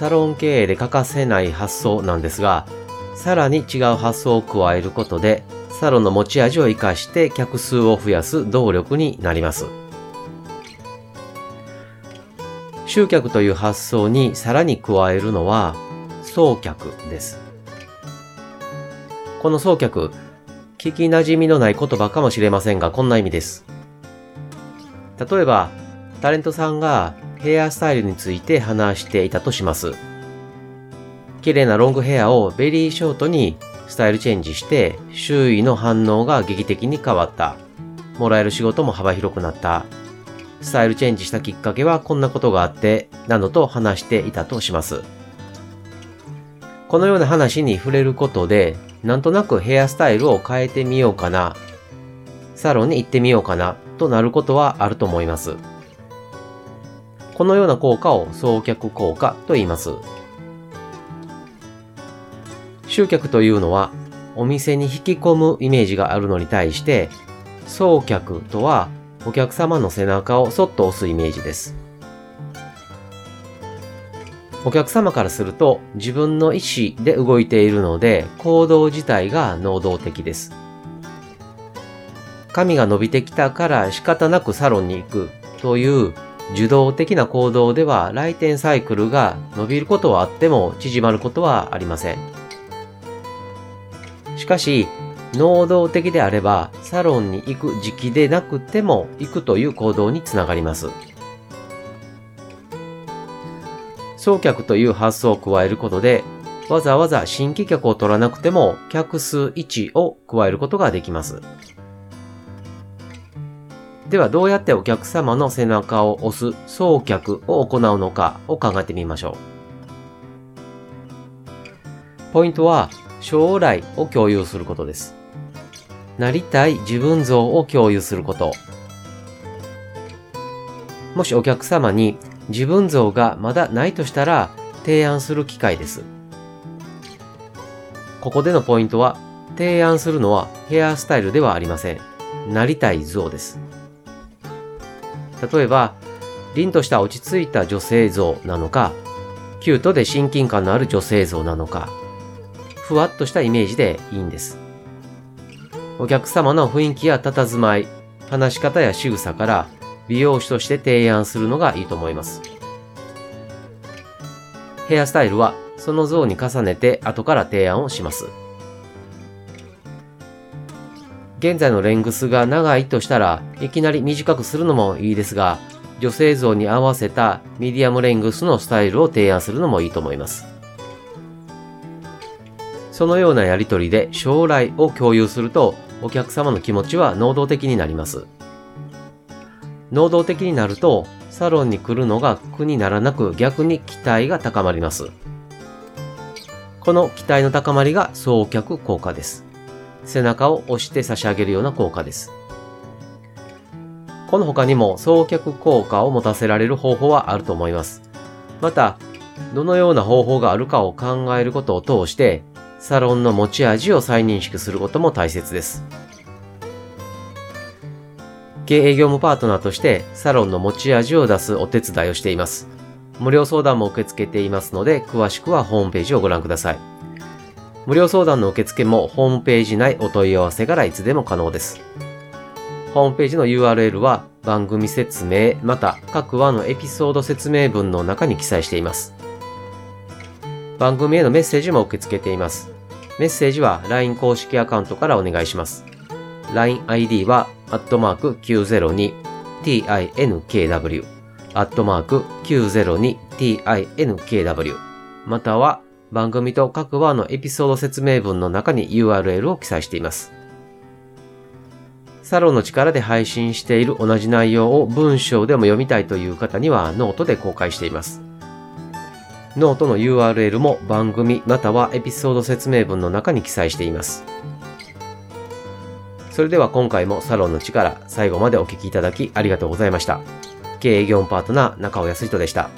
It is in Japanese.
サロン経営で欠かせない発想なんですが、さらに違う発想を加えることで、サロンの持ち味を活かして客数を増やす動力になります。集客という発想にさらに加えるのは、送客です。この送客、聞き馴染みのない言葉かもしれませんが、こんな意味です。例えば、タレントさんがヘアスタイルについて話していたとします。綺麗なロングヘアをベリーショートにスタイルチェンジして周囲の反応が劇的に変わった。もらえる仕事も幅広くなった。スタイルチェンジしたきっかけはこんなことがあって、などと話していたとします。このような話に触れることで、なんとなくヘアスタイルを変えてみようかな、サロンに行ってみようかな、となることはあると思います。このような効果を送客効果と言います。集客というのはお店に引き込むイメージがあるのに対して、送客とはお客様の背中をそっと押すイメージです。お客様からすると自分の意思で動いているので行動自体が能動的です。髪が伸びてきたから仕方なくサロンに行くという受動的な行動では来店サイクルが伸びることはあっても縮まることはありません。しかし、能動的であればサロンに行く時期でなくても行くという行動につながります。送客という発想を加えることで、わざわざ新規客を取らなくても客数1を加えることができます。ではどうやってお客様の背中を押す送客を行うのかを考えてみましょう。ポイントは将来を共有することです。なりたい自分像を共有すること。もしお客様に自分像がまだないとしたら提案する機会です。ここでのポイントは提案するのはヘアスタイルではありません。なりたい像です。例えば、凛とした落ち着いた女性像なのか、キュートで親近感のある女性像なのか、ふわっとしたイメージでいいんです。お客様の雰囲気や佇まい、話し方や仕草から美容師として提案するのがいいと思います。ヘアスタイルはその像に重ねて後から提案をします。現在のレングスが長いとしたらいきなり短くするのもいいですが、女性像に合わせたミディアムレングスのスタイルを提案するのもいいと思います。そのようなやりとりで将来を共有するとお客様の気持ちは能動的になります。能動的になるとサロンに来るのが苦にならなく逆に期待が高まります。この期待の高まりが送客効果です。背中を押して差し上げるような効果です。この他にも送客効果を持たせられる方法はあると思います。また、どのような方法があるかを考えることを通して、サロンの持ち味を再認識することも大切です。経営業務パートナーとしてサロンの持ち味を出すお手伝いをしています。無料相談も受け付けていますので、詳しくはホームページをご覧ください。無料相談の受付もホームページ内お問い合わせからいつでも可能です。ホームページの URL は番組説明また各話のエピソード説明文の中に記載しています。番組へのメッセージも受け付けています。メッセージは LINE 公式アカウントからお願いします。LINEID は、アットマーク 902tinkw、アットマーク 902tinkw、または、番組と各話のエピソード説明文の中に URL を記載しています。サロンの力で配信している同じ内容を文章でも読みたいという方にはノートで公開しています。ノートの URL も番組またはエピソード説明文の中に記載しています。それでは今回もサロンの力最後までお聴きいただきありがとうございました。経営業務パートナー中尾康人でした。